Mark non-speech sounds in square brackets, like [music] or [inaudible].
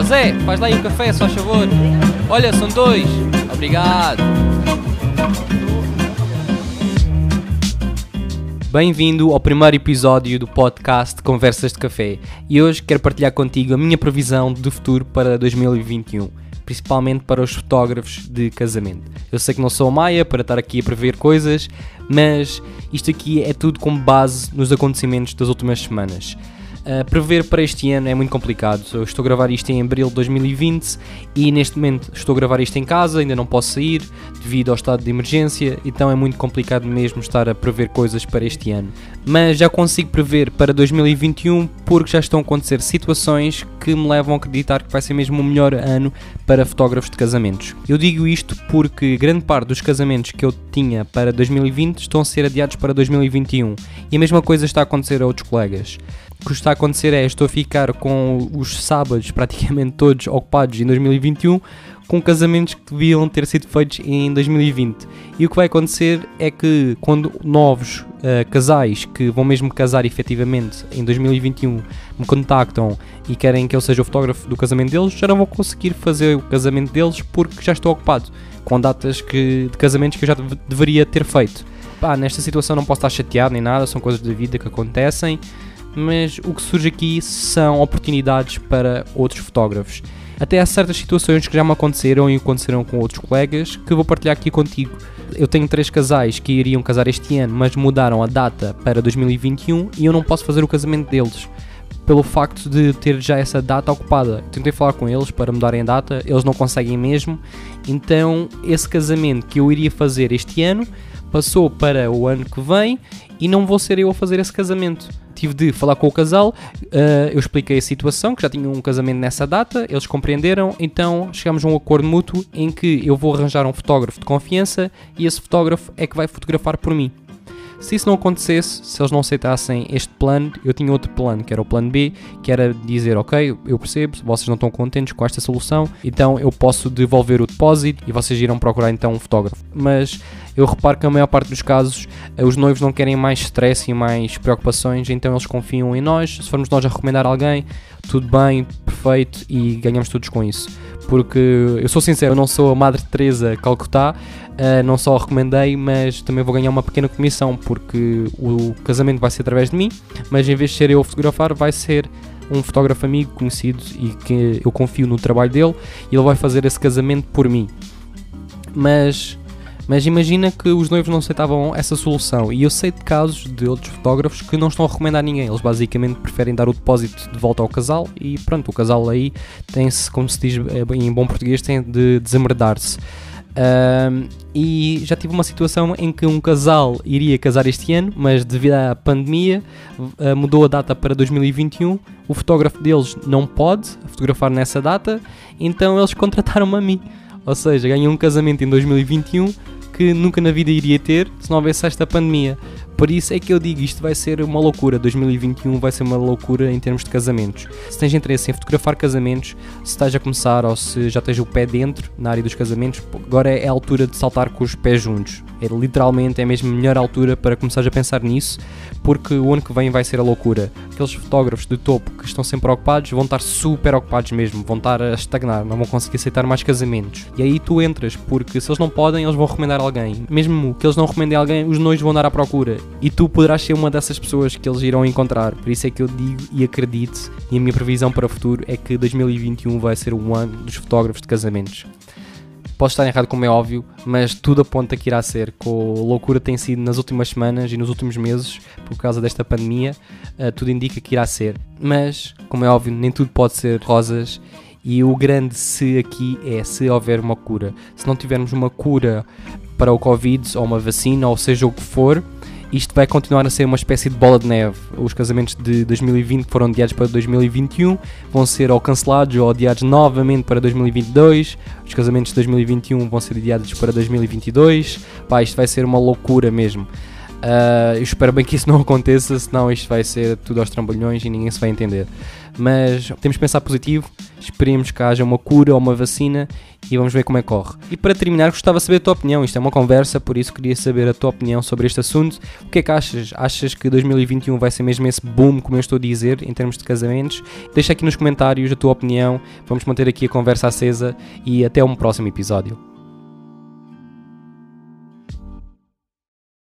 Ó Zé, faz lá aí um café, só favor. Olha, são dois. Obrigado. Bem-vindo ao primeiro episódio do podcast Conversas de Café e hoje quero partilhar contigo a minha previsão de futuro para 2021, principalmente para os fotógrafos de casamento. Eu sei que não sou a Maia para estar aqui a prever coisas, mas isto aqui é tudo com base nos acontecimentos das últimas semanas. Uh, prever para este ano é muito complicado. Eu estou a gravar isto em abril de 2020 e neste momento estou a gravar isto em casa, ainda não posso sair devido ao estado de emergência, então é muito complicado mesmo estar a prever coisas para este ano. Mas já consigo prever para 2021 porque já estão a acontecer situações que me levam a acreditar que vai ser mesmo o melhor ano para fotógrafos de casamentos. Eu digo isto porque grande parte dos casamentos que eu tinha para 2020 estão a ser adiados para 2021 e a mesma coisa está a acontecer a outros colegas. O que está a acontecer é estou a ficar com os sábados praticamente todos ocupados em 2021 com casamentos que deviam ter sido feitos em 2020. E o que vai acontecer é que quando novos uh, casais que vão mesmo casar efetivamente em 2021 me contactam e querem que eu seja o fotógrafo do casamento deles, já não vou conseguir fazer o casamento deles porque já estou ocupado com datas que, de casamentos que eu já deveria ter feito. Pá, nesta situação não posso estar chateado nem nada, são coisas da vida que acontecem mas o que surge aqui são oportunidades para outros fotógrafos. Até há certas situações que já me aconteceram e aconteceram com outros colegas que vou partilhar aqui contigo. Eu tenho três casais que iriam casar este ano, mas mudaram a data para 2021 e eu não posso fazer o casamento deles pelo facto de ter já essa data ocupada. Tentei falar com eles para mudarem a data, eles não conseguem mesmo. Então, esse casamento que eu iria fazer este ano passou para o ano que vem e não vou ser eu a fazer esse casamento tive de falar com o casal, uh, eu expliquei a situação, que já tinha um casamento nessa data, eles compreenderam, então chegamos a um acordo mútuo em que eu vou arranjar um fotógrafo de confiança e esse fotógrafo é que vai fotografar por mim. Se isso não acontecesse, se eles não aceitassem este plano, eu tinha outro plano, que era o plano B, que era dizer, ok, eu percebo, vocês não estão contentes com esta solução, então eu posso devolver o depósito e vocês irão procurar então um fotógrafo. Mas eu reparo que a maior parte dos casos eh, os noivos não querem mais stress e mais preocupações, então eles confiam em nós. Se formos nós a recomendar alguém, tudo bem, perfeito e ganhamos todos com isso. Porque eu sou sincero, eu não sou a Madre Teresa Calcutá, uh, não só recomendei, mas também vou ganhar uma pequena comissão porque o casamento vai ser através de mim, mas em vez de ser eu a fotografar, vai ser um fotógrafo amigo conhecido e que eu confio no trabalho dele e ele vai fazer esse casamento por mim. Mas mas imagina que os noivos não aceitavam essa solução. E eu sei de casos de outros fotógrafos que não estão a recomendar a ninguém. Eles basicamente preferem dar o depósito de volta ao casal e pronto, o casal aí tem-se, como se diz eh, em bom português, tem de desamerdar-se. Um, e já tive uma situação em que um casal iria casar este ano, mas devido à pandemia uh, mudou a data para 2021. O fotógrafo deles não pode fotografar nessa data, então eles [laughs] contrataram-me a mim. Ou seja, ganhei um casamento em 2021 que nunca na vida iria ter se não houvesse esta pandemia. Por isso é que eu digo, isto vai ser uma loucura. 2021 vai ser uma loucura em termos de casamentos. Se tens interesse em fotografar casamentos, se estás a começar ou se já tens o pé dentro na área dos casamentos, agora é a altura de saltar com os pés juntos. É literalmente é mesmo a melhor altura para começar a pensar nisso, porque o ano que vem vai ser a loucura. Aqueles fotógrafos de topo que estão sempre ocupados vão estar super ocupados mesmo, vão estar a estagnar, não vão conseguir aceitar mais casamentos. E aí tu entras, porque se eles não podem, eles vão recomendar alguém. Mesmo que eles não recomendem alguém, os noivos vão dar à procura e tu poderás ser uma dessas pessoas que eles irão encontrar. Por isso é que eu digo e acredito, e a minha previsão para o futuro é que 2021 vai ser o ano dos fotógrafos de casamentos. Posso estar errado, como é óbvio, mas tudo aponta que irá ser. Com a loucura tem sido nas últimas semanas e nos últimos meses, por causa desta pandemia, uh, tudo indica que irá ser. Mas, como é óbvio, nem tudo pode ser rosas. E o grande se aqui é se houver uma cura. Se não tivermos uma cura para o Covid, ou uma vacina, ou seja o que for, isto vai continuar a ser uma espécie de bola de neve. Os casamentos de 2020 que foram adiados para 2021 vão ser ou cancelados ou adiados novamente para 2022. Os casamentos de 2021 vão ser adiados para 2022. Pá, isto vai ser uma loucura mesmo. Uh, eu espero bem que isso não aconteça, senão isto vai ser tudo aos trambolhões e ninguém se vai entender. Mas temos que pensar positivo, esperemos que haja uma cura ou uma vacina e vamos ver como é que corre. E para terminar, gostava de saber a tua opinião. Isto é uma conversa, por isso queria saber a tua opinião sobre este assunto. O que é que achas? Achas que 2021 vai ser mesmo esse boom, como eu estou a dizer, em termos de casamentos? Deixa aqui nos comentários a tua opinião. Vamos manter aqui a conversa acesa e até um próximo episódio.